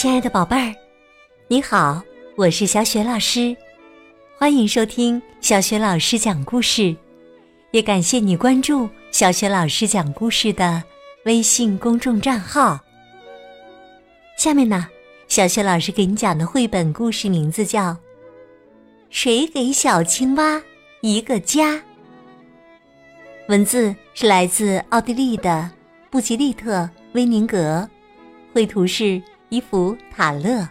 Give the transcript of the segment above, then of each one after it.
亲爱的宝贝儿，你好，我是小雪老师，欢迎收听小雪老师讲故事，也感谢你关注小雪老师讲故事的微信公众账号。下面呢，小雪老师给你讲的绘本故事名字叫《谁给小青蛙一个家》，文字是来自奥地利的布吉利特·威宁格，绘图是。伊芙·塔勒，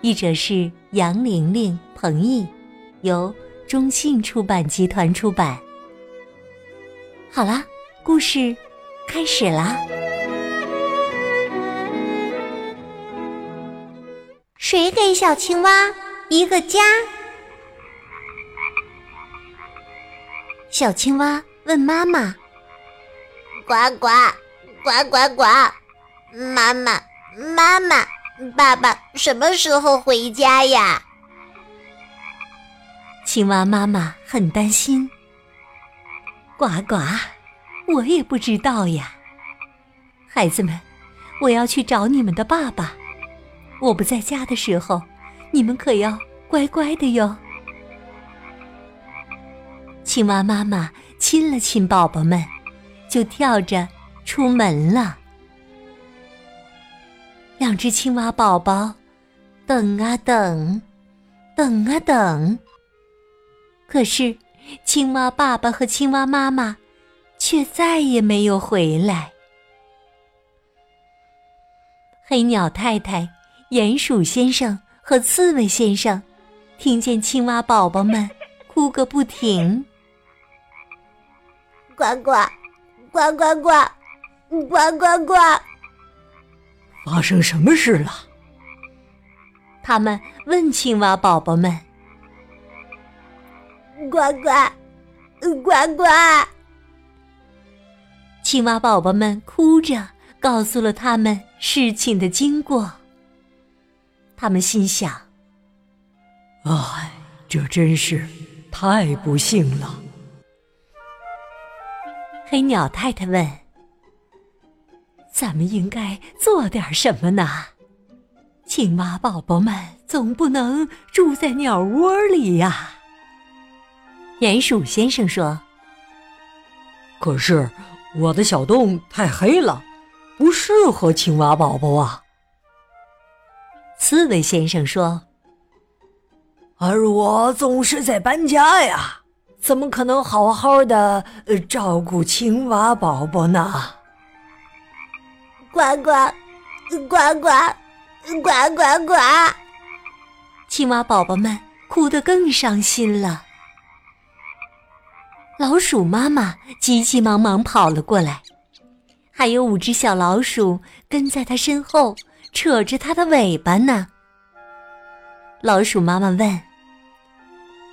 译者是杨玲玲、彭毅，由中信出版集团出版。好啦，故事开始啦！谁给小青蛙一个家？小青蛙问妈妈：“呱呱，呱呱呱，妈妈。”妈妈，爸爸什么时候回家呀？青蛙妈妈很担心。呱呱，我也不知道呀。孩子们，我要去找你们的爸爸。我不在家的时候，你们可要乖乖的哟。青蛙妈妈亲了亲宝宝们，就跳着出门了。两只青蛙宝宝等啊等，等啊等。可是，青蛙爸爸和青蛙妈妈却再也没有回来。黑鸟太太、鼹鼠先生和刺猬先生听见青蛙宝宝们哭个不停，呱呱，呱呱呱，呱呱呱。发生什么事了？他们问青蛙宝宝们：“呱呱，呱呱。”青蛙宝宝们哭着告诉了他们事情的经过。他们心想：“哎，这真是太不幸了。”黑鸟太太问。咱们应该做点什么呢？青蛙宝宝们总不能住在鸟窝里呀。鼹鼠先生说：“可是我的小洞太黑了，不适合青蛙宝宝啊。”刺猬先生说：“而我总是在搬家呀，怎么可能好好的照顾青蛙宝宝呢？”呱呱，呱呱，呱呱呱！青蛙宝宝们哭得更伤心了。老鼠妈妈急急忙忙跑了过来，还有五只小老鼠跟在它身后，扯着它的尾巴呢。老鼠妈妈问：“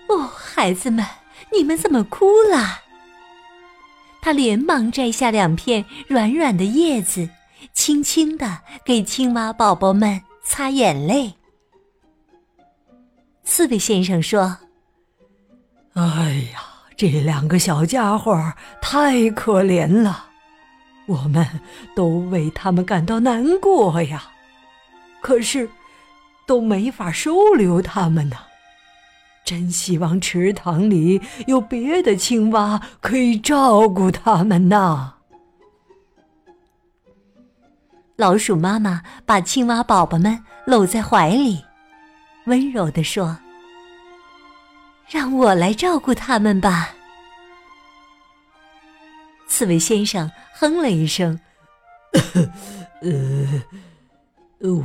哦，孩子们，你们怎么哭了？”他连忙摘下两片软软的叶子。轻轻地给青蛙宝宝们擦眼泪。刺猬先生说：“哎呀，这两个小家伙太可怜了，我们都为他们感到难过呀。可是，都没法收留他们呢。真希望池塘里有别的青蛙可以照顾他们呐。”老鼠妈妈把青蛙宝宝们搂在怀里，温柔地说：“让我来照顾他们吧。”刺猬先生哼了一声：“呃，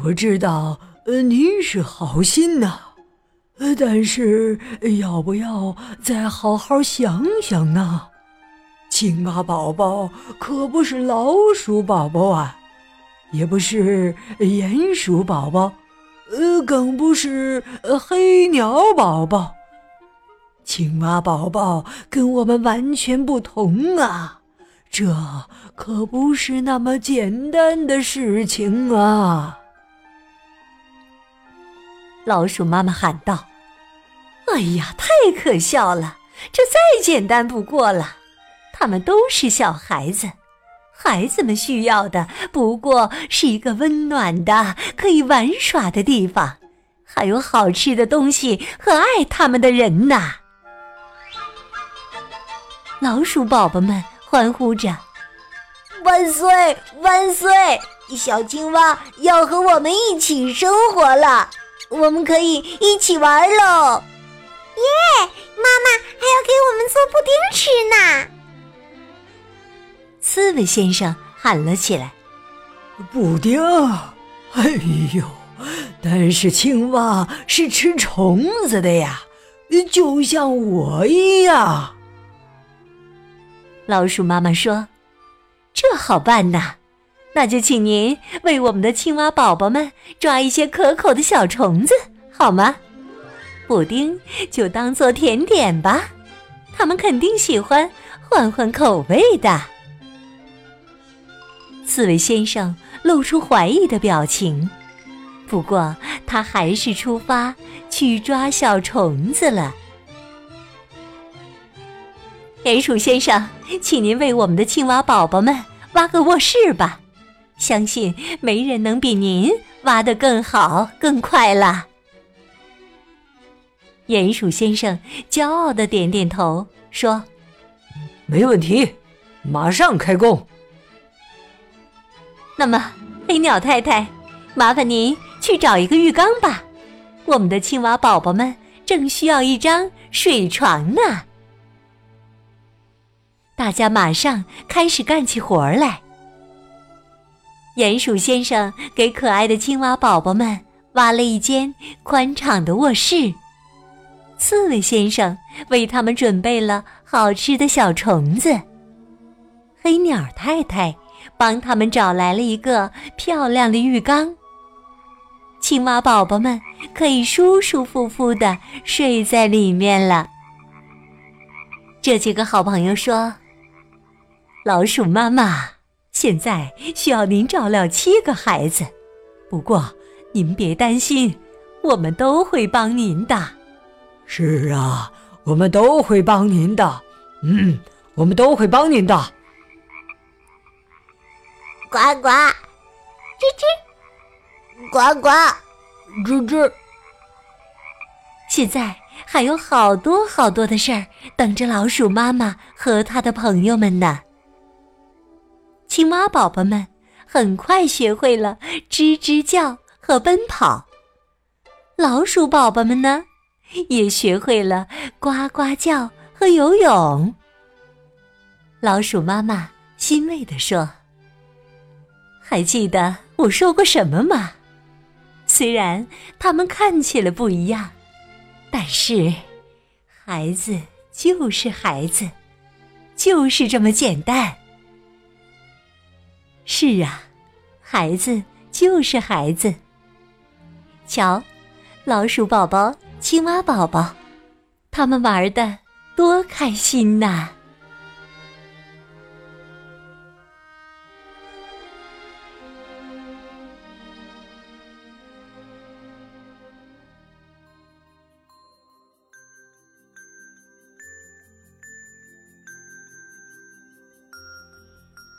我知道，呃，你是好心呐，但是要不要再好好想想呢？青蛙宝宝可不是老鼠宝宝啊。”也不是鼹鼠宝宝，呃，更不是黑鸟宝宝。青蛙宝宝跟我们完全不同啊，这可不是那么简单的事情啊！老鼠妈妈喊道：“哎呀，太可笑了！这再简单不过了。他们都是小孩子。”孩子们需要的不过是一个温暖的、可以玩耍的地方，还有好吃的东西和爱他们的人呐！老鼠宝宝们欢呼着：“万岁，万岁！小青蛙要和我们一起生活了，我们可以一起玩喽！耶，妈妈还要给我们做布丁吃呢！”刺猬先生喊了起来：“布丁！哎呦，但是青蛙是吃虫子的呀，就像我一样。”老鼠妈妈说：“这好办呐，那就请您为我们的青蛙宝宝们抓一些可口的小虫子，好吗？布丁就当做甜点吧，他们肯定喜欢，换换口味的。”刺猬先生露出怀疑的表情，不过他还是出发去抓小虫子了。鼹鼠先生，请您为我们的青蛙宝宝们挖个卧室吧，相信没人能比您挖得更好、更快了。鼹鼠先生骄傲的点点头，说：“没问题，马上开工。”那么，黑鸟太太，麻烦您去找一个浴缸吧，我们的青蛙宝宝们正需要一张水床呢。大家马上开始干起活来。鼹鼠先生给可爱的青蛙宝宝们挖了一间宽敞的卧室，刺猬先生为他们准备了好吃的小虫子，黑鸟太太。帮他们找来了一个漂亮的浴缸，青蛙宝宝们可以舒舒服服的睡在里面了。这几个好朋友说：“老鼠妈妈，现在需要您照料七个孩子，不过您别担心，我们都会帮您的。”是啊，我们都会帮您的。嗯，我们都会帮您的。呱呱，吱吱，呱呱，吱吱。现在还有好多好多的事儿等着老鼠妈妈和它的朋友们呢。青蛙宝宝们很快学会了吱吱叫和奔跑，老鼠宝宝们呢，也学会了呱呱叫和游泳。老鼠妈妈欣慰地说。还记得我说过什么吗？虽然他们看起来不一样，但是孩子就是孩子，就是这么简单。是啊，孩子就是孩子。瞧，老鼠宝宝、青蛙宝宝，他们玩的多开心呐！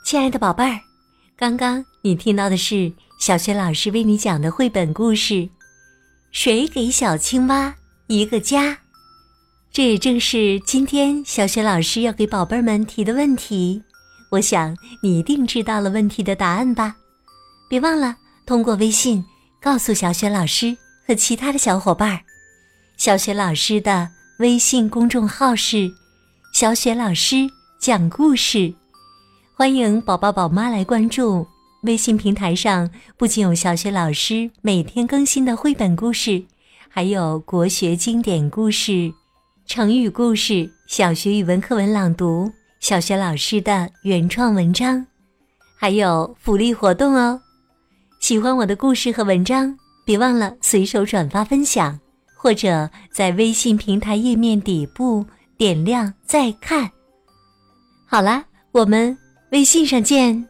亲爱的宝贝儿，刚刚你听到的是小学老师为你讲的绘本故事《谁给小青蛙一个家》。这也正是今天小学老师要给宝贝们提的问题。我想你一定知道了问题的答案吧？别忘了通过微信告诉小雪老师和其他的小伙伴。小雪老师的微信公众号是“小雪老师讲故事”。欢迎宝宝宝妈来关注微信平台上，不仅有小学老师每天更新的绘本故事，还有国学经典故事、成语故事、小学语文课文朗读、小学老师的原创文章，还有福利活动哦。喜欢我的故事和文章，别忘了随手转发分享，或者在微信平台页面底部点亮再看。好啦，我们。微信上见。